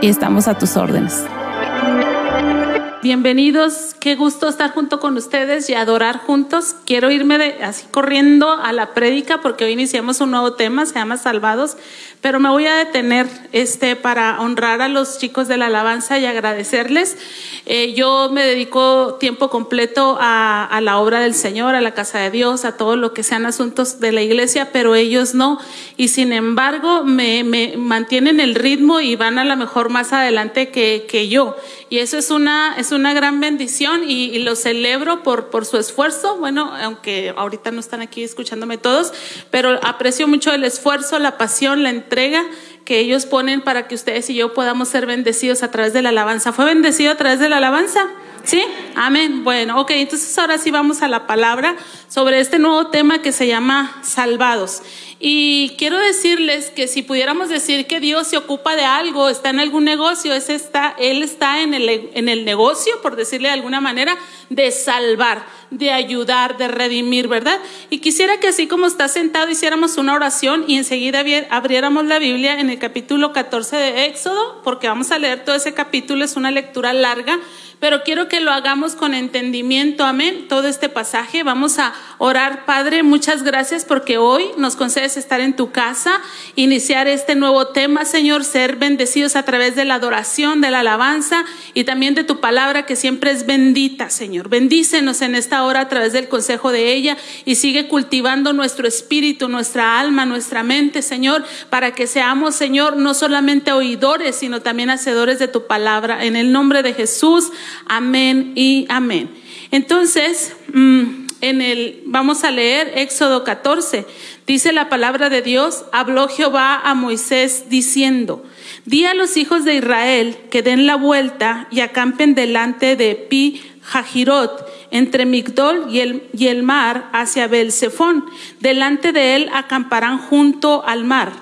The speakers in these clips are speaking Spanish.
y estamos a tus órdenes. Bienvenidos, qué gusto estar junto con ustedes y adorar juntos. Quiero irme de, así corriendo a la prédica porque hoy iniciamos un nuevo tema, se llama Salvados, pero me voy a detener este para honrar a los chicos de la alabanza y agradecerles. Eh, yo me dedico tiempo completo a, a, la obra del Señor, a la casa de Dios, a todo lo que sean asuntos de la iglesia, pero ellos no. Y sin embargo, me, me mantienen el ritmo y van a lo mejor más adelante que, que yo. Y eso es una, es una gran bendición y, y lo celebro por, por su esfuerzo. Bueno, aunque ahorita no están aquí escuchándome todos, pero aprecio mucho el esfuerzo, la pasión, la entrega entrega que ellos ponen para que ustedes y yo podamos ser bendecidos a través de la alabanza. ¿Fue bendecido a través de la alabanza? ¿Sí? Amén. Bueno, ok, entonces ahora sí vamos a la palabra sobre este nuevo tema que se llama salvados. Y quiero decirles que si pudiéramos decir que Dios se ocupa de algo, está en algún negocio, es Él está en el, en el negocio, por decirle de alguna manera, de salvar, de ayudar, de redimir, ¿verdad? Y quisiera que así como está sentado hiciéramos una oración y enseguida abriéramos la Biblia en el capítulo 14 de Éxodo, porque vamos a leer todo ese capítulo, es una lectura larga pero quiero que lo hagamos con entendimiento, amén, todo este pasaje. Vamos a orar, Padre, muchas gracias porque hoy nos concedes estar en tu casa, iniciar este nuevo tema, Señor, ser bendecidos a través de la adoración, de la alabanza y también de tu palabra que siempre es bendita, Señor. Bendícenos en esta hora a través del consejo de ella y sigue cultivando nuestro espíritu, nuestra alma, nuestra mente, Señor, para que seamos, Señor, no solamente oidores, sino también hacedores de tu palabra. En el nombre de Jesús. Amén y amén. Entonces, mm, en el, vamos a leer Éxodo 14. Dice la palabra de Dios, habló Jehová a Moisés diciendo, di a los hijos de Israel que den la vuelta y acampen delante de Pi Jajirot, entre Migdol y el, y el mar hacia Belzefón. Delante de él acamparán junto al mar,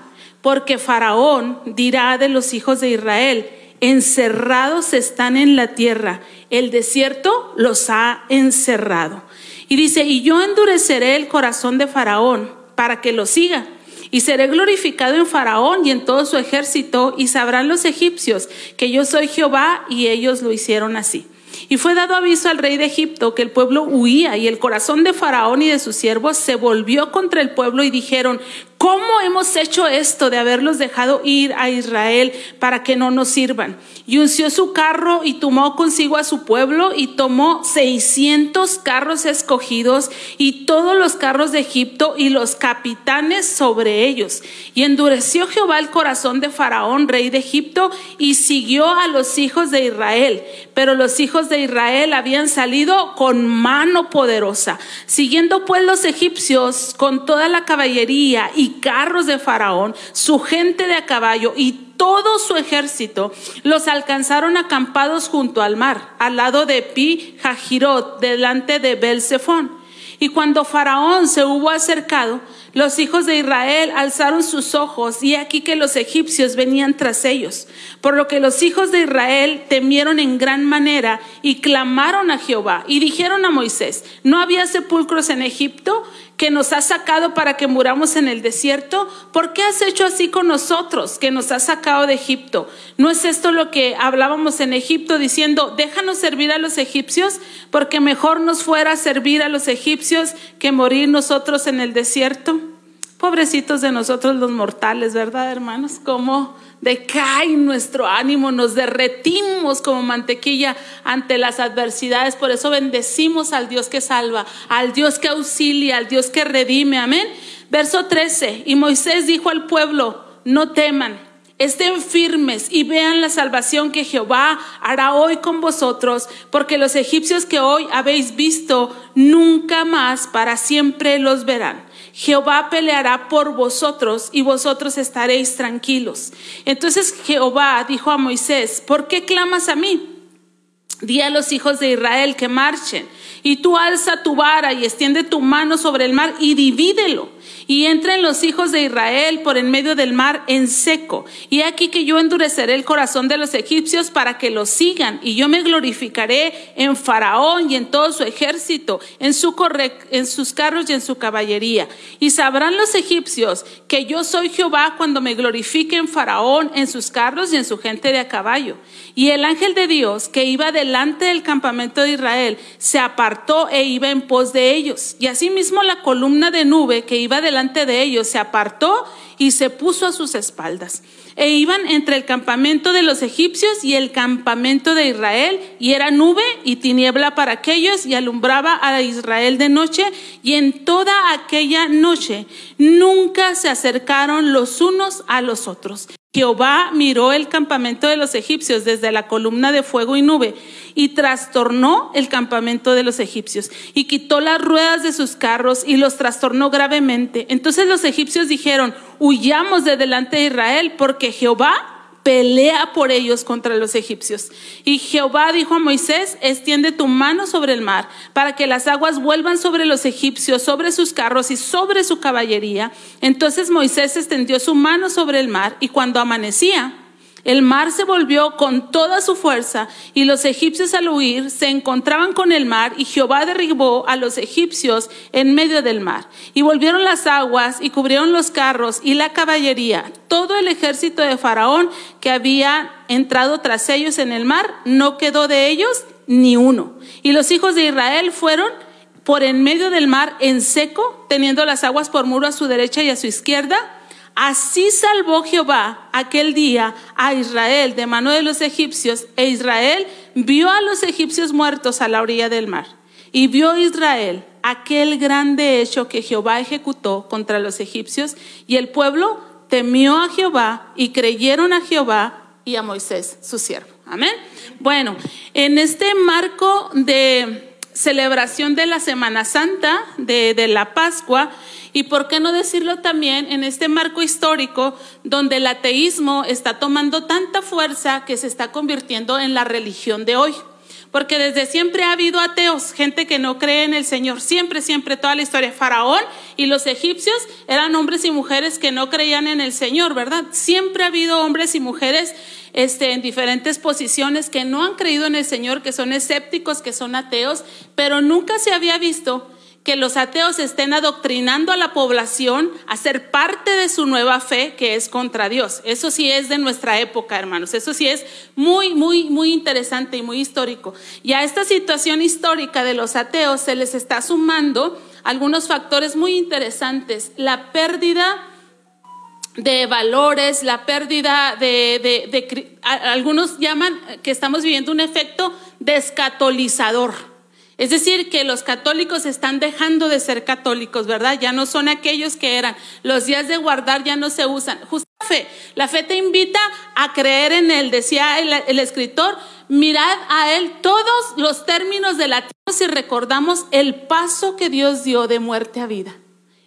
porque Faraón dirá de los hijos de Israel, encerrados están en la tierra, el desierto los ha encerrado. Y dice, y yo endureceré el corazón de Faraón para que lo siga. Y seré glorificado en Faraón y en todo su ejército, y sabrán los egipcios que yo soy Jehová, y ellos lo hicieron así. Y fue dado aviso al rey de Egipto que el pueblo huía, y el corazón de Faraón y de sus siervos se volvió contra el pueblo y dijeron, ¿Cómo hemos hecho esto de haberlos dejado ir a Israel para que no nos sirvan? Y unció su carro y tomó consigo a su pueblo y tomó seiscientos carros escogidos y todos los carros de Egipto y los capitanes sobre ellos. Y endureció Jehová el corazón de Faraón, rey de Egipto, y siguió a los hijos de Israel. Pero los hijos de Israel habían salido con mano poderosa, siguiendo pues los egipcios con toda la caballería y carros de Faraón, su gente de a caballo y todo su ejército, los alcanzaron acampados junto al mar, al lado de Pi Jajirot, delante de Belzefón. Y cuando Faraón se hubo acercado, los hijos de Israel alzaron sus ojos y aquí que los egipcios venían tras ellos, por lo que los hijos de Israel temieron en gran manera y clamaron a Jehová y dijeron a Moisés, ¿no había sepulcros en Egipto? Que nos has sacado para que muramos en el desierto? ¿Por qué has hecho así con nosotros que nos has sacado de Egipto? ¿No es esto lo que hablábamos en Egipto diciendo, déjanos servir a los egipcios? Porque mejor nos fuera servir a los egipcios que morir nosotros en el desierto. Pobrecitos de nosotros los mortales, ¿verdad, hermanos? Como decae nuestro ánimo, nos derretimos como mantequilla ante las adversidades. Por eso bendecimos al Dios que salva, al Dios que auxilia, al Dios que redime. Amén. Verso 13. Y Moisés dijo al pueblo, no teman, estén firmes y vean la salvación que Jehová hará hoy con vosotros, porque los egipcios que hoy habéis visto, nunca más para siempre los verán. Jehová peleará por vosotros y vosotros estaréis tranquilos. Entonces Jehová dijo a Moisés, ¿por qué clamas a mí? Di a los hijos de Israel que marchen, y tú alza tu vara y extiende tu mano sobre el mar y divídelo y entren los hijos de Israel por en medio del mar en seco. Y aquí que yo endureceré el corazón de los egipcios para que los sigan, y yo me glorificaré en Faraón y en todo su ejército, en, su en sus carros y en su caballería. Y sabrán los egipcios que yo soy Jehová cuando me glorifique en Faraón, en sus carros y en su gente de a caballo. Y el ángel de Dios que iba delante del campamento de Israel se apartó e iba en pos de ellos. Y asimismo la columna de nube que iba delante de ellos se apartó y se puso a sus espaldas. E iban entre el campamento de los egipcios y el campamento de Israel, y era nube y tiniebla para aquellos, y alumbraba a Israel de noche, y en toda aquella noche nunca se acercaron los unos a los otros. Jehová miró el campamento de los egipcios desde la columna de fuego y nube y trastornó el campamento de los egipcios y quitó las ruedas de sus carros y los trastornó gravemente. Entonces los egipcios dijeron, huyamos de delante de Israel porque Jehová pelea por ellos contra los egipcios. Y Jehová dijo a Moisés, extiende tu mano sobre el mar, para que las aguas vuelvan sobre los egipcios, sobre sus carros y sobre su caballería. Entonces Moisés extendió su mano sobre el mar, y cuando amanecía, el mar se volvió con toda su fuerza y los egipcios al huir se encontraban con el mar y Jehová derribó a los egipcios en medio del mar. Y volvieron las aguas y cubrieron los carros y la caballería. Todo el ejército de Faraón que había entrado tras ellos en el mar, no quedó de ellos ni uno. Y los hijos de Israel fueron por en medio del mar en seco, teniendo las aguas por muro a su derecha y a su izquierda Así salvó Jehová aquel día a Israel de mano de los egipcios, e Israel vio a los egipcios muertos a la orilla del mar. Y vio Israel aquel grande hecho que Jehová ejecutó contra los egipcios, y el pueblo temió a Jehová y creyeron a Jehová y a Moisés, su siervo. Amén. Bueno, en este marco de celebración de la Semana Santa, de, de la Pascua, y por qué no decirlo también en este marco histórico donde el ateísmo está tomando tanta fuerza que se está convirtiendo en la religión de hoy. Porque desde siempre ha habido ateos, gente que no cree en el Señor. Siempre, siempre, toda la historia. Faraón y los egipcios eran hombres y mujeres que no creían en el Señor, ¿verdad? Siempre ha habido hombres y mujeres este, en diferentes posiciones que no han creído en el Señor, que son escépticos, que son ateos, pero nunca se había visto que los ateos estén adoctrinando a la población a ser parte de su nueva fe que es contra Dios. Eso sí es de nuestra época, hermanos. Eso sí es muy, muy, muy interesante y muy histórico. Y a esta situación histórica de los ateos se les está sumando algunos factores muy interesantes. La pérdida de valores, la pérdida de, de algunos llaman que estamos viviendo un efecto descatolizador. Es decir, que los católicos están dejando de ser católicos, ¿verdad? Ya no son aquellos que eran. Los días de guardar ya no se usan. Justo la fe. La fe te invita a creer en Él. Decía el, escritor, mirad a Él todos los términos de la tierra si recordamos el paso que Dios dio de muerte a vida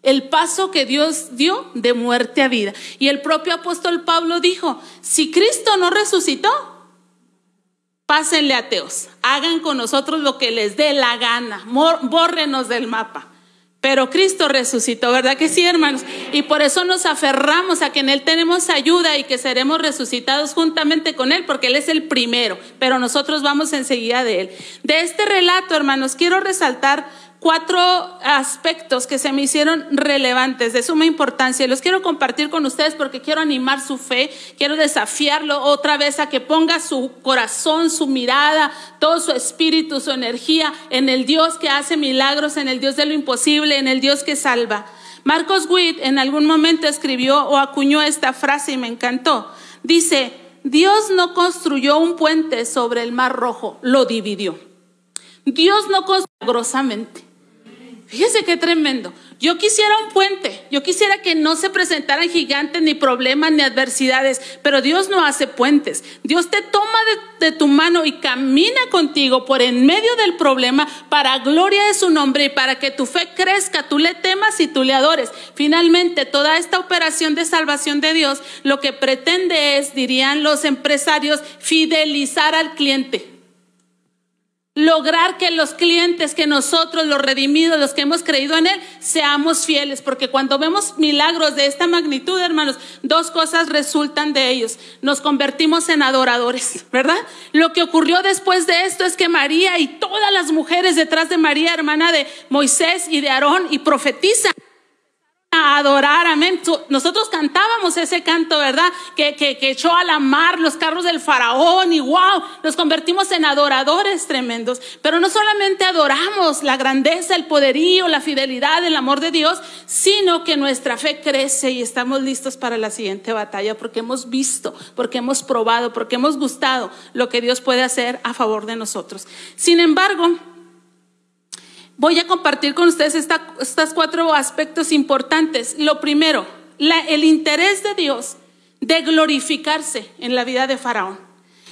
el paso que Dios dio de muerte a vida. Y el propio apóstol Pablo dijo, si Cristo no resucitó, Pásenle ateos, hagan con nosotros lo que les dé la gana, bórrenos del mapa. pero Cristo resucitó, ¿verdad que sí, hermanos? Y por eso nos aferramos a que en Él tenemos ayuda y que seremos resucitados juntamente con Él, porque Él es el primero, pero nosotros vamos enseguida de Él. De este relato, hermanos, quiero resaltar cuatro aspectos que se me hicieron relevantes, de suma importancia. Los quiero compartir con ustedes porque quiero animar su fe, quiero desafiarlo otra vez a que ponga su corazón, su mirada, todo su espíritu, su energía en el Dios que hace milagros, en el Dios de lo imposible, en el Dios que salva. Marcos Witt en algún momento escribió o acuñó esta frase y me encantó. Dice, Dios no construyó un puente sobre el mar rojo, lo dividió. Dios no construyó. Fíjese qué tremendo. Yo quisiera un puente, yo quisiera que no se presentaran gigantes, ni problemas, ni adversidades, pero Dios no hace puentes. Dios te toma de, tu mano y camina contigo por en medio del problema para gloria de su nombre y para que tu fe crezca, tú le temas y tú le adores. Finalmente, toda esta operación de salvación de Dios lo que pretende es, dirían los empresarios, fidelizar al cliente lograr que los clientes, que nosotros, los redimidos, los que hemos creído en Él, seamos fieles, porque cuando vemos milagros de esta magnitud, hermanos, dos cosas resultan de ellos. Nos convertimos en adoradores, ¿verdad? Lo que ocurrió después de esto es que María y todas las mujeres detrás de María, hermana de Moisés y de Aarón, y profetizan adorar, amén. Nosotros cantábamos ese canto, ¿verdad? Que, que, que, echó a la mar los carros del faraón y wow, nos convertimos en adoradores tremendos. Pero no solamente adoramos la grandeza, el poderío, la fidelidad, el amor de Dios, sino que nuestra fe crece y estamos listos para la siguiente batalla porque hemos visto, porque hemos probado, porque hemos gustado lo que Dios puede hacer a favor de nosotros. Sin embargo, voy a compartir con ustedes estos cuatro aspectos importantes. Lo primero, el interés de Dios de glorificarse en la vida de Faraón.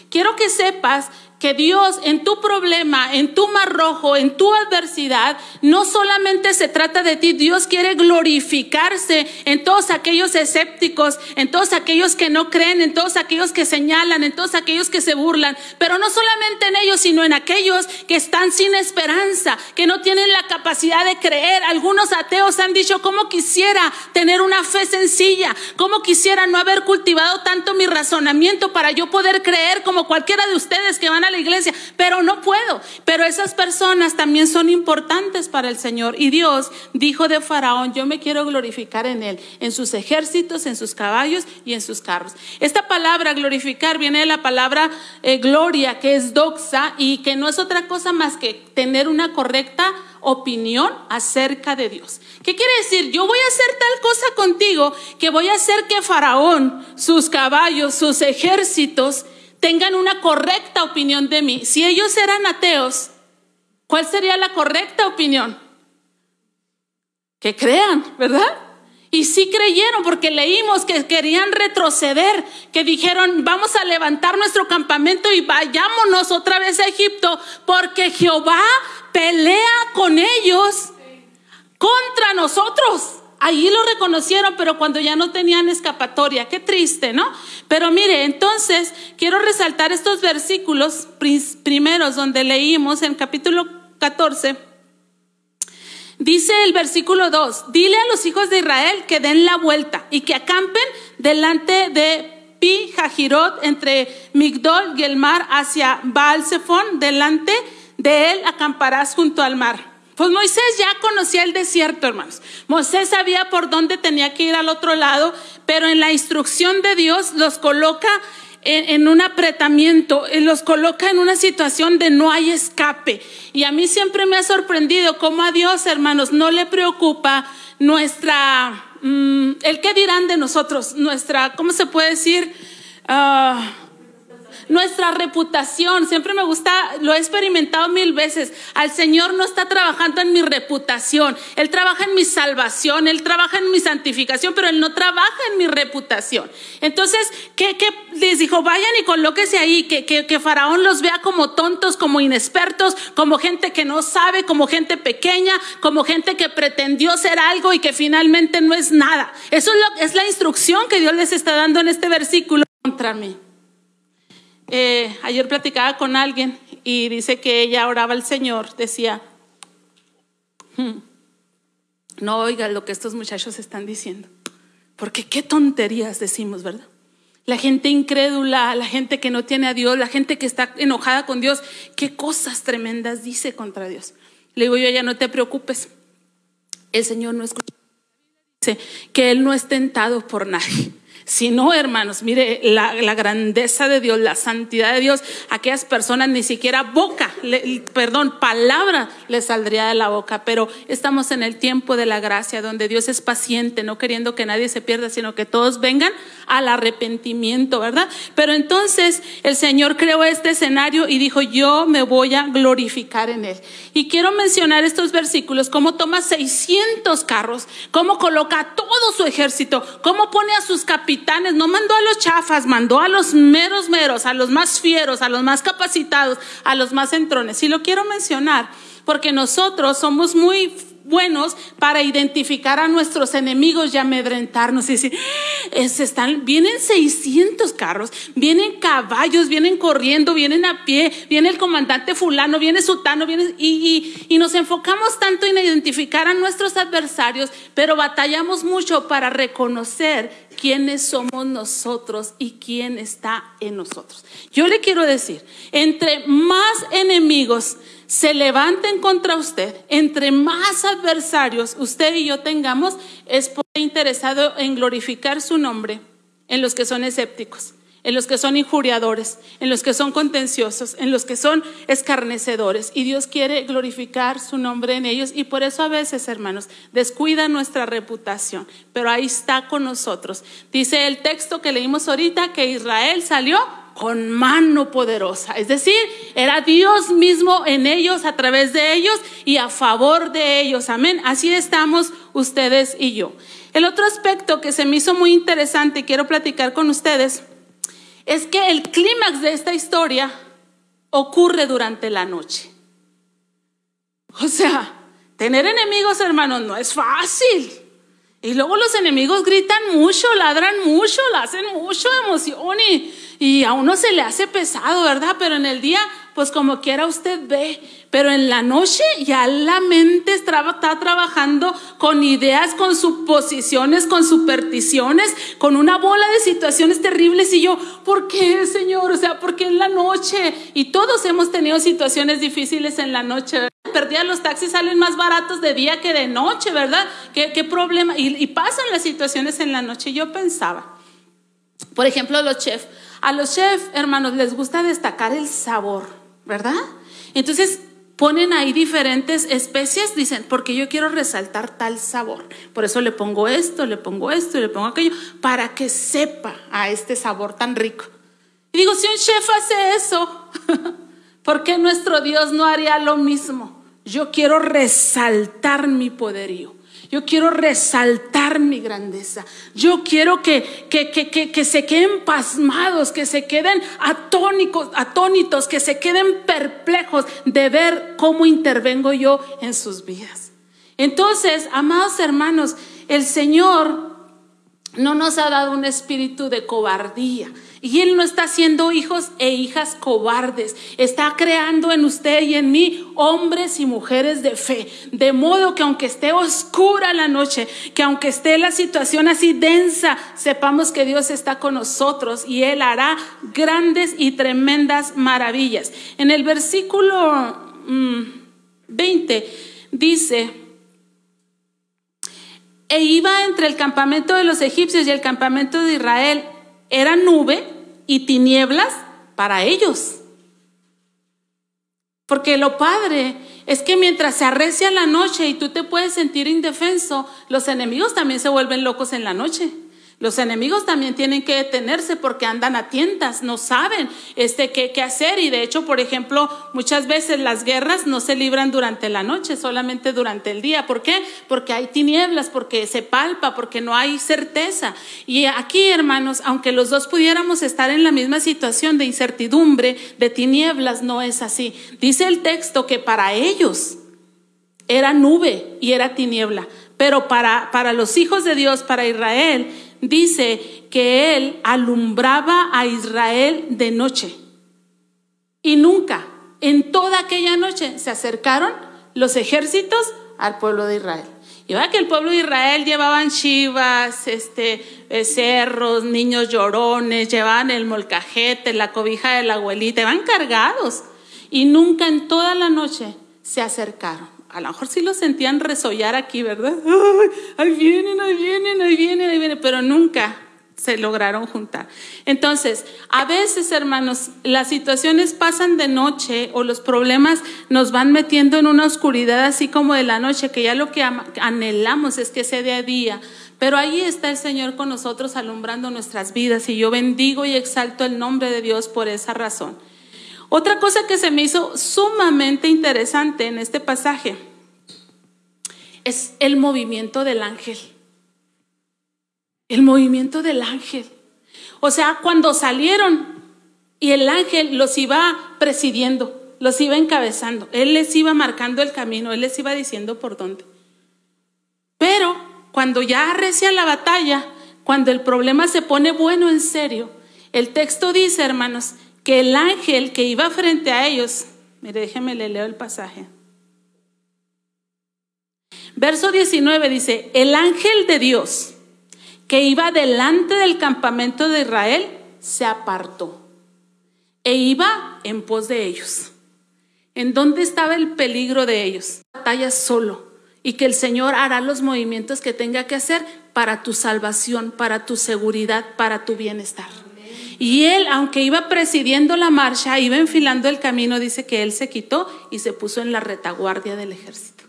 Quiero que sepas que Dios en tu problema, en tu mar rojo, en tu adversidad, no solamente se trata de ti, Dios quiere glorificarse en todos aquellos escépticos, en todos aquellos que no creen, en todos aquellos que señalan, en todos aquellos que se burlan, pero no solamente en ellos, sino en aquellos que están sin esperanza, que no tienen la capacidad de creer. Algunos ateos han dicho, ¿cómo quisiera tener una fe sencilla? ¿Cómo quisiera no haber cultivado tanto mi razonamiento para yo poder creer como cualquiera de ustedes que van a la iglesia, pero no puedo. Pero esas personas también son importantes para el Señor. Y Dios dijo de Faraón, yo me quiero glorificar en él, en sus ejércitos, en sus caballos y en sus carros. Esta palabra glorificar viene de la palabra eh, gloria, que es doxa y que no es otra cosa más que tener una correcta opinión acerca de Dios. ¿Qué quiere decir? Yo voy a hacer tal cosa contigo que voy a hacer que Faraón, sus caballos, sus ejércitos tengan una correcta opinión de mí. Si ellos eran ateos, ¿cuál sería la correcta opinión? Que crean, ¿verdad? Y sí creyeron porque leímos que querían retroceder, que dijeron, vamos a levantar nuestro campamento y vayámonos otra vez a Egipto, porque Jehová pelea con ellos contra nosotros. Allí lo reconocieron, pero cuando ya no tenían escapatoria, qué triste, ¿no? Pero mire, entonces quiero resaltar estos versículos primeros donde leímos en capítulo 14. Dice el versículo 2, dile a los hijos de Israel que den la vuelta y que acampen delante de Pi Jajirot entre Migdol y el mar hacia Baal delante de él acamparás junto al mar. Pues Moisés ya conocía el desierto, hermanos. Moisés sabía por dónde tenía que ir al otro lado, pero en la instrucción de Dios los coloca en, un apretamiento, los coloca en una situación de no hay escape. Y a mí siempre me ha sorprendido cómo a Dios, hermanos, no le preocupa nuestra, mm, el qué dirán de nosotros, nuestra, ¿cómo se puede decir? Ah, nuestra reputación. Siempre me gusta, lo he experimentado mil veces. Al Señor no está trabajando en mi reputación. Él trabaja en mi salvación, Él trabaja en mi santificación, pero Él no trabaja en mi reputación. Entonces, ¿qué, les dijo? Vayan y colóquese ahí, que, que, que Faraón los vea como tontos, como inexpertos, como gente que no sabe, como gente pequeña, como gente que pretendió ser algo y que finalmente no es nada. Eso es, lo, es la instrucción que Dios les está dando en este versículo contra mí. Eh, ayer platicaba con alguien y dice que ella oraba al Señor, decía, hmm, no oigan lo que estos muchachos están diciendo. Porque qué tonterías decimos, ¿verdad? La gente incrédula, la gente que no tiene a Dios, la gente que está enojada con Dios, qué cosas tremendas dice contra Dios. Le digo yo, ya no te preocupes. El Señor no escucha. Dice que Él no es tentado por nadie. Si no, hermanos, mire la, grandeza de Dios, la santidad de Dios, aquellas personas ni siquiera boca, perdón, palabra les saldría de la boca, pero estamos en el tiempo de la gracia, donde Dios es paciente, no queriendo que nadie se pierda, sino que todos vengan al arrepentimiento, ¿verdad? Pero entonces el Señor creó este escenario y dijo, yo me voy a glorificar en él. Y quiero mencionar estos versículos, cómo toma 600 carros, cómo coloca todo su ejército, cómo pone a sus capitanes, no mandó a los chafas, mandó a los meros meros, a los más fieros, a los más capacitados, a los más entrones. Y lo quiero mencionar porque nosotros somos muy buenos para identificar a nuestros enemigos y amedrentarnos y decir, están, vienen 600 carros, vienen caballos, vienen corriendo, vienen a pie, viene el comandante fulano, viene sutano, viene, y, y nos enfocamos tanto en identificar a nuestros adversarios, pero batallamos mucho para reconocer quiénes somos nosotros y quién está en nosotros. Yo le quiero decir, entre más enemigos se levanten contra usted, entre más adversarios usted y yo tengamos, es interesado en glorificar su nombre en los que son escépticos en los que son injuriadores, en los que son contenciosos, en los que son escarnecedores. Y Dios quiere glorificar su nombre en ellos. Y por eso a veces, hermanos, descuida nuestra reputación. Pero ahí está con nosotros. Dice el texto que leímos ahorita que Israel salió con mano poderosa. Es decir, era Dios mismo en ellos, a través de ellos y a favor de ellos. Amén. Así estamos ustedes y yo. El otro aspecto que se me hizo muy interesante y quiero platicar con ustedes es que el clímax de esta historia ocurre durante la noche. O sea, tener enemigos, hermanos, no es fácil. Y luego los enemigos gritan mucho, ladran mucho, le hacen mucho emoción y, y a uno se le hace pesado, ¿verdad? Pero en el día pues como quiera usted ve, pero en la noche ya la mente está, trabajando con ideas, con suposiciones, con supersticiones, con una bola de situaciones terribles y yo, ¿por qué, Señor? O sea, ¿por qué en la noche? Y todos hemos tenido situaciones difíciles en la noche. Perdía los taxis salen más baratos de día que de noche, ¿verdad? ¿Qué, problema? Y, pasan las situaciones en la noche. Yo pensaba, por ejemplo, los chefs. A los chefs, hermanos, les gusta destacar el sabor ¿verdad? Entonces ponen ahí diferentes especies, dicen, porque yo quiero resaltar tal sabor. Por eso le pongo esto, le pongo esto le pongo aquello, para que sepa a este sabor tan rico. Y digo, si un chef hace eso, ¿por qué nuestro Dios no haría lo mismo? Yo quiero resaltar mi poderío. Yo quiero resaltar mi grandeza. Yo quiero que, que, que, que, se queden pasmados, que se queden atónicos, atónitos, que se queden perplejos de ver cómo intervengo yo en sus vidas. Entonces, amados hermanos, el Señor no nos ha dado un espíritu de cobardía, y Él no está haciendo hijos e hijas cobardes. Está creando en usted y en mí hombres y mujeres de fe. De modo que aunque esté oscura la noche, que aunque esté la situación así densa, sepamos que Dios está con nosotros y Él hará grandes y tremendas maravillas. En el versículo 20 mm, dice, e iba entre el campamento de los egipcios y el campamento de Israel era nube y tinieblas para ellos. Porque lo padre es que mientras se arrecia la noche y tú te puedes sentir indefenso, los enemigos también se vuelven locos en la noche. Los enemigos también tienen que detenerse porque andan a tientas, no saben este, qué, qué, hacer. Y de hecho, por ejemplo, muchas veces las guerras no se libran durante la noche, solamente durante el día. ¿Por qué? Porque hay tinieblas, porque se palpa, porque no hay certeza. Y aquí, hermanos, aunque los dos pudiéramos estar en la misma situación de incertidumbre, de tinieblas, no es así. Dice el texto que para ellos era nube y era tiniebla. Pero para, para los hijos de Dios, para Israel, dice que él alumbraba a Israel de noche. Y nunca, en toda aquella noche, se acercaron los ejércitos al pueblo de Israel. Y va que el pueblo de Israel llevaban chivas, este, cerros, niños llorones, llevaban el molcajete, la cobija de la abuelita, iban cargados. Y nunca en toda la noche se acercaron. A lo mejor sí lo sentían resollar aquí, ¿verdad? ahí vienen, ahí vienen, ahí vienen, ahí vienen, pero nunca se lograron juntar. Entonces, a veces, hermanos, las situaciones pasan de noche o los problemas nos van metiendo en una oscuridad así como de la noche, que ya lo que anhelamos es que sea de día. Pero ahí está el Señor con nosotros alumbrando nuestras vidas y yo bendigo y exalto el nombre de Dios por esa razón. Otra cosa que se me hizo sumamente interesante en este pasaje es el movimiento del ángel. El movimiento del ángel. O sea, cuando salieron y el ángel los iba presidiendo, los iba encabezando, él les iba marcando el camino, él les iba diciendo por dónde. Pero cuando ya arrecia la batalla, cuando el problema se pone bueno en serio, el texto dice, hermanos, que el ángel que iba frente a ellos, mire, déjeme le leo el pasaje. Verso 19 dice, el ángel de Dios que iba delante del campamento de Israel se apartó e iba en pos de ellos. ¿En dónde estaba el peligro de ellos? Batalla solo y que el Señor hará los movimientos que tenga que hacer para tu salvación, para tu seguridad, para tu bienestar. Y él, aunque iba presidiendo la marcha, iba enfilando el camino, dice que él se quitó y se puso en la retaguardia del ejército.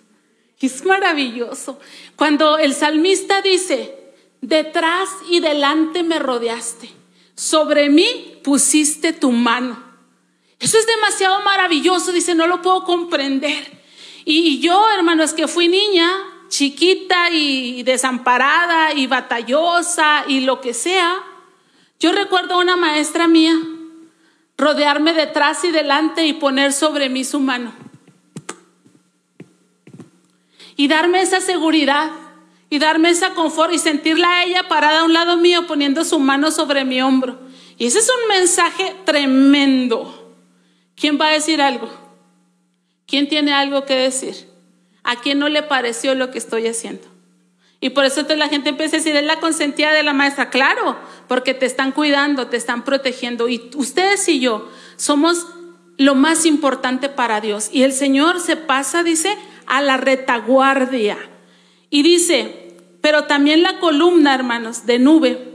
Es maravilloso. Cuando el salmista dice, detrás y delante me rodeaste, sobre mí pusiste tu mano. Eso es demasiado maravilloso, dice, no lo puedo comprender. Y yo, hermanos, que fui niña, chiquita y desamparada y batallosa y lo que sea, yo recuerdo a una maestra mía rodearme detrás y delante y poner sobre mí su mano. Y darme esa seguridad y darme esa confort y sentirla a ella parada a un lado mío poniendo su mano sobre mi hombro. Y ese es un mensaje tremendo. ¿Quién va a decir algo? ¿Quién tiene algo que decir? ¿A quién no le pareció lo que estoy haciendo? Y por eso la gente empieza a decir, es la consentida de la maestra. Claro, porque te están cuidando, te están protegiendo. Y ustedes y yo somos lo más importante para Dios. Y el Señor se pasa, dice, a la retaguardia. Y dice, pero también la columna, hermanos, de nube,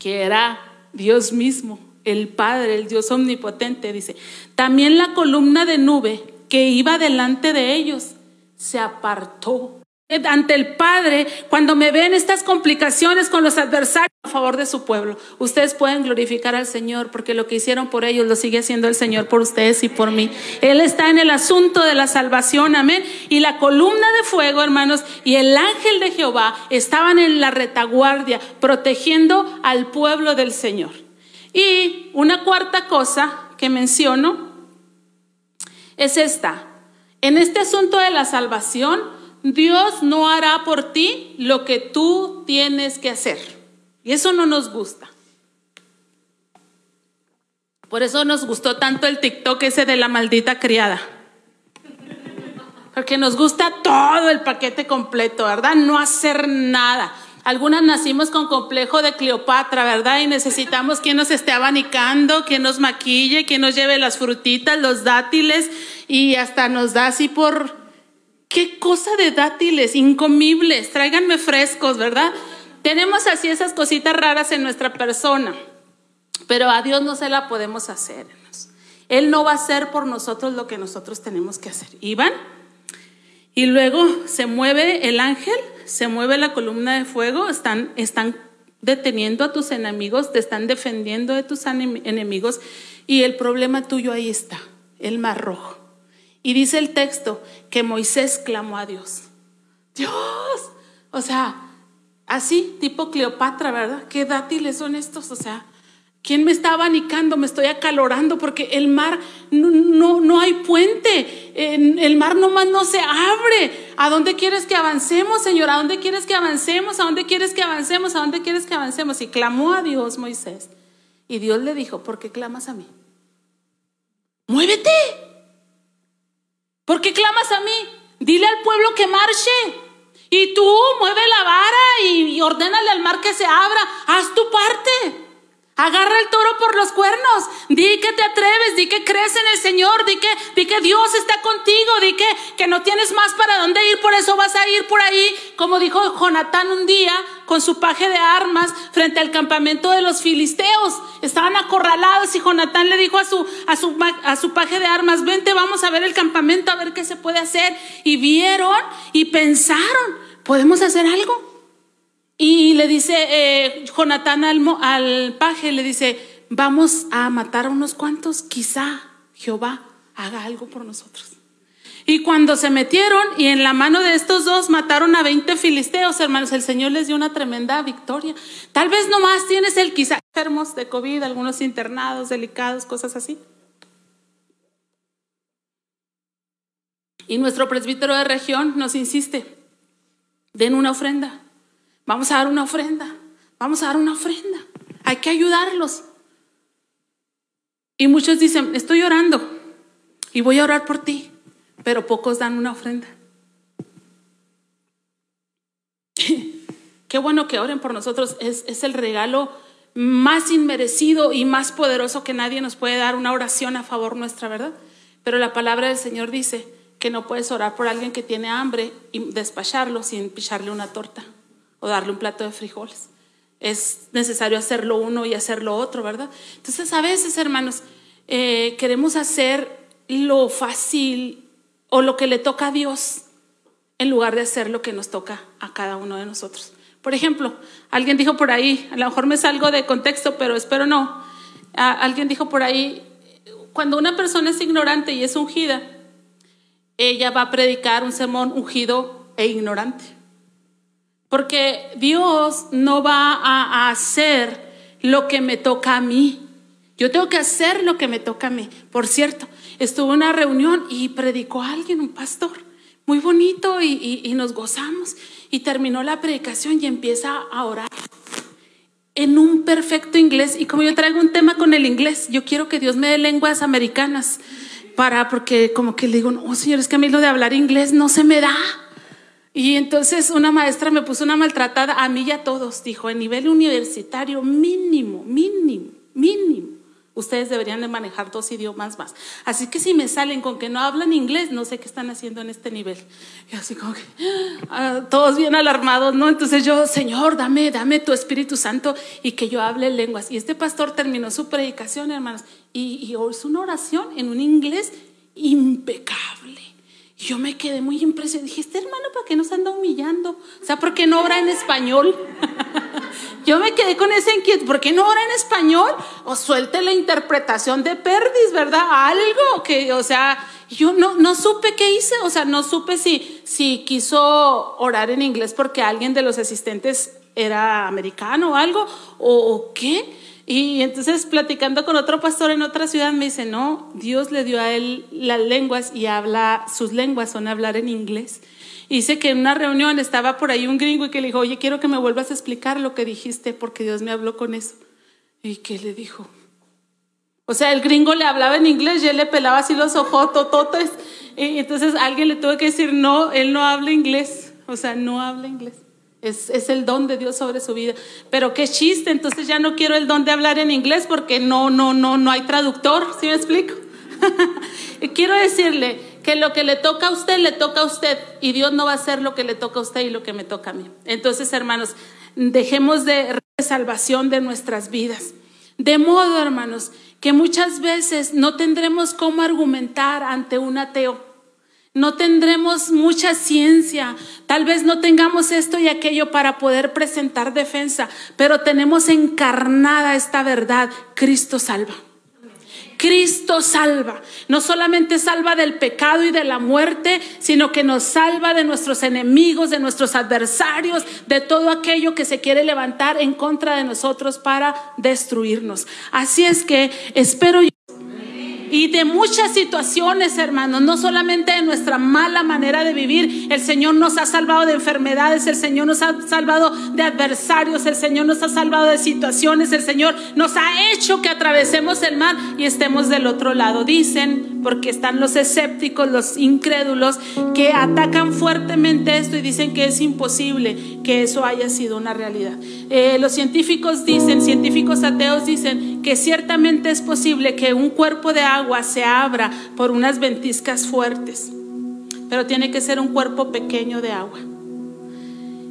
que era Dios mismo, el Padre, el Dios omnipotente, dice, también la columna de nube que iba delante de ellos se apartó ante el Padre cuando me ven estas complicaciones con los adversarios a favor de su pueblo. Ustedes pueden glorificar al Señor porque lo que hicieron por ellos lo sigue haciendo el Señor por ustedes y por mí. Él está en el asunto de la salvación, amén. Y la columna de fuego, hermanos, y el ángel de Jehová estaban en la retaguardia protegiendo al pueblo del Señor. Y una cuarta cosa que menciono es esta. En este asunto de la salvación, Dios no hará por ti lo que tú tienes que hacer. Y eso no nos gusta. Por eso nos gustó tanto el TikTok ese de la maldita criada. Porque nos gusta todo el paquete completo, ¿verdad? No hacer nada. Algunas nacimos con complejo de Cleopatra, ¿verdad? Y necesitamos quien nos esté abanicando, quien nos maquille, quien nos lleve las frutitas, los dátiles y hasta nos da así por Qué cosa de dátiles, incomibles, tráiganme frescos, ¿verdad? Tenemos así esas cositas raras en nuestra persona, pero a Dios no se la podemos hacer. Él no va a hacer por nosotros lo que nosotros tenemos que hacer. ¿Iban? Y luego se mueve el ángel, se mueve la columna de fuego, están, están deteniendo a tus enemigos, te están defendiendo de tus enemigos y el problema tuyo ahí está, el mar rojo. Y dice el texto que Moisés clamó a Dios. Dios, o sea, así, tipo Cleopatra, ¿verdad? ¿Qué dátiles son estos? O sea, ¿quién me está abanicando? Me estoy acalorando porque el mar no, no, hay puente. El mar nomás no se abre. ¿A dónde quieres que avancemos, Señor? ¿A dónde quieres que avancemos? ¿A dónde quieres que avancemos? ¿A dónde quieres que avancemos? Y clamó a Dios Moisés. Y Dios le dijo, ¿por qué clamas a mí? Muévete. ¿Por qué clamas a mí? Dile al pueblo que marche. Y tú mueve la vara y, y ordénale al mar que se abra. Haz tu parte. Agarra el toro por los cuernos. Di que te atreves, di que crees en el Señor, di que, di que Dios está contigo, di que, que no tienes más para dónde ir, por eso vas a ir por ahí, como dijo Jonatán un día con su paje de armas frente al campamento de los filisteos. Estaban acorralados y Jonatán le dijo a su, a su, a su paje de armas, vente, vamos a ver el campamento, a ver qué se puede hacer. Y vieron y pensaron, ¿podemos hacer algo? Y le dice eh, Jonatán al, al paje, le dice, vamos a matar a unos cuantos, quizá Jehová haga algo por nosotros. Y cuando se metieron y en la mano de estos dos mataron a 20 filisteos, hermanos, el Señor les dio una tremenda victoria. Tal vez nomás tienes el quizá enfermos de COVID, algunos internados, delicados, cosas así. Y nuestro presbítero de región nos insiste, den una ofrenda. Vamos a dar una ofrenda. Vamos a dar una ofrenda. Hay que ayudarlos. Y muchos dicen, estoy orando y voy a orar por ti, pero pocos dan una ofrenda. Qué bueno que oren por nosotros. Es, es, el regalo más inmerecido y más poderoso que nadie nos puede dar una oración a favor nuestra, ¿verdad? Pero la palabra del Señor dice que no puedes orar por alguien que tiene hambre y despacharlo sin picharle una torta o darle un plato de frijoles. Es necesario hacerlo uno y hacerlo otro, ¿verdad? Entonces a veces, hermanos, eh, queremos hacer lo fácil o lo que le toca a Dios en lugar de hacer lo que nos toca a cada uno de nosotros. Por ejemplo, alguien dijo por ahí, a lo mejor me salgo de contexto, pero espero no. alguien dijo por ahí, cuando una persona es ignorante y es ungida, ella va a predicar un sermón ungido e ignorante. Porque Dios no va a hacer lo que me toca a mí. Yo tengo que hacer lo que me toca a mí. Por cierto, estuve en una reunión y predicó a alguien, un pastor, muy bonito y, y nos gozamos. Y terminó la predicación y empieza a orar en un perfecto inglés. Y como yo traigo un tema con el inglés, yo quiero que Dios me dé lenguas americanas para, porque como que le digo, no, señor, es que a mí lo de hablar inglés no se me da. Y entonces una maestra me puso una maltratada a mí y a todos. Dijo, en nivel universitario mínimo, mínimo, mínimo. Ustedes deberían de manejar dos idiomas más. Así que si me salen con que no hablan inglés, no sé qué están haciendo en este nivel. Y así como que ah, todos bien alarmados, ¿no? Entonces yo, Señor, dame, dame tu Espíritu Santo y que yo hable lenguas. Y este pastor terminó su predicación, hermanos, y, y hizo una oración en un inglés impecable. Yo me quedé muy impresionada. Dije, este hermano, ¿para qué nos anda humillando? O sea, ¿por qué no obra en español? yo me quedé con esa inquietud. ¿Por qué no obra en español? O suelte la interpretación de Perdis, ¿verdad? Algo que, o sea, yo no, no supe qué hice. O sea, no supe si, si quiso orar en inglés porque alguien de los asistentes era americano o algo, o qué. Y entonces platicando con otro pastor en otra ciudad me dice, no, Dios le dio a él las lenguas y habla, sus lenguas son hablar en inglés. Y dice que en una reunión estaba por ahí un gringo y que le dijo, oye, quiero que me vuelvas a explicar lo que dijiste porque Dios me habló con eso. ¿Y qué le dijo? O sea, el gringo le hablaba en inglés y él le pelaba así los ojos, tototes. Entonces alguien le tuvo que decir, no, él no habla inglés. O sea, no habla inglés. Es, es, el don de Dios sobre su vida. Pero qué chiste, entonces ya no quiero el don de hablar en inglés porque no, no, no, no hay traductor, ¿sí me explico? quiero decirle que lo que le toca a usted, le toca a usted y Dios no va a hacer lo que le toca a usted y lo que me toca a mí. Entonces, hermanos, dejemos de salvación de nuestras vidas. De modo, hermanos, que muchas veces no tendremos cómo argumentar ante un ateo no tendremos mucha ciencia, tal vez no tengamos esto y aquello para poder presentar defensa, pero tenemos encarnada esta verdad, Cristo salva. Cristo salva. No solamente salva del pecado y de la muerte, sino que nos salva de nuestros enemigos, de nuestros adversarios, de todo aquello que se quiere levantar en contra de nosotros para destruirnos. Así es que espero yo y de muchas situaciones, hermanos, no solamente de nuestra mala manera de vivir. El Señor nos ha salvado de enfermedades, el Señor nos ha salvado de adversarios, el Señor nos ha salvado de situaciones, el Señor nos ha hecho que atravesemos el mar y estemos del otro lado. Dicen porque están los escépticos, los incrédulos, que atacan fuertemente esto y dicen que es imposible que eso haya sido una realidad. Eh, los científicos dicen, científicos ateos dicen que ciertamente es posible que un cuerpo de agua se abra por unas ventiscas fuertes, pero tiene que ser un cuerpo pequeño de agua.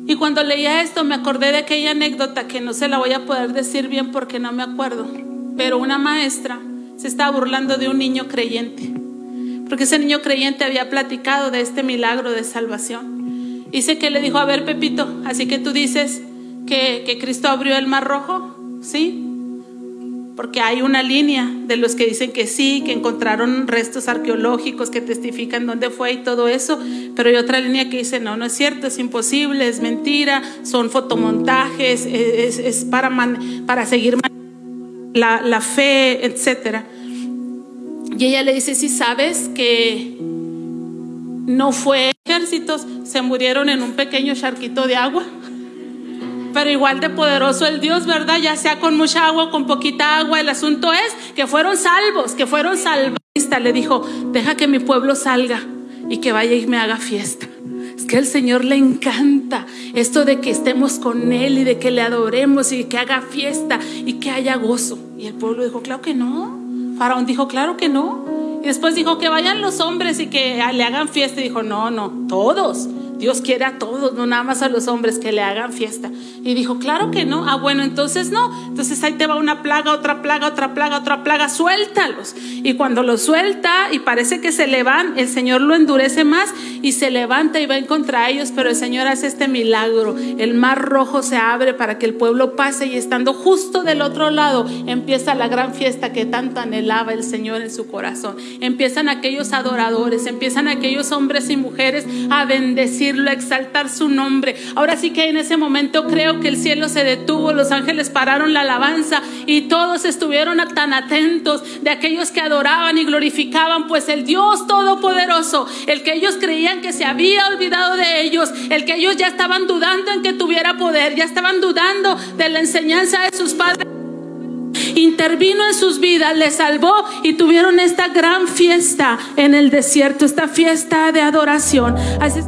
Y cuando leía esto me acordé de aquella anécdota que no se la voy a poder decir bien porque no me acuerdo, pero una maestra se estaba burlando de un niño creyente, porque ese niño creyente había platicado de este milagro de salvación. Dice que le dijo, a ver Pepito, así que tú dices que, que Cristo abrió el mar rojo, ¿sí? porque hay una línea de los que dicen que sí, que encontraron restos arqueológicos que testifican dónde fue y todo eso, pero hay otra línea que dice, no, no es cierto, es imposible, es mentira, son fotomontajes, es, para, para seguir la, fe, etc. Y ella le dice, si sabes que no fue ejércitos, se murieron en un pequeño charquito de agua pero igual de poderoso el Dios, ¿verdad? Ya sea con mucha agua o con poquita agua, el asunto es que fueron salvos, que fueron salvos. Le dijo, deja que mi pueblo salga y que vaya y me haga fiesta. Que al Señor le encanta esto de que estemos con Él y de que le adoremos y que haga fiesta y que haya gozo. Y el pueblo dijo, claro que no. Faraón dijo, claro que no. Y después dijo que vayan los hombres y que le hagan fiesta. Y dijo, no, no, todos. Dios quiere a todos, no nada más a los hombres que le hagan fiesta. Y dijo, claro que no. Ah, bueno, entonces no. Entonces ahí te va una plaga, otra plaga, otra plaga, otra plaga. Suéltalos. Y cuando los suelta y parece que se le van, el Señor lo endurece más y se levanta y va en contra ellos. Pero el Señor hace este milagro. El mar rojo se abre para que el pueblo pase y estando justo del otro lado empieza la gran fiesta que tanto anhelaba el Señor en su corazón. Empiezan aquellos adoradores, empiezan aquellos hombres y mujeres a bendecir a exaltar su nombre. Ahora sí que en ese momento creo que el cielo se detuvo, los ángeles pararon la alabanza y todos estuvieron tan atentos de aquellos que adoraban y glorificaban, pues el Dios Todopoderoso, el que ellos creían que se había olvidado de ellos, el que ellos ya estaban dudando en que tuviera poder, ya estaban dudando de la enseñanza de sus padres intervino en sus vidas, les salvó y tuvieron esta gran fiesta en el desierto, esta fiesta de adoración. Así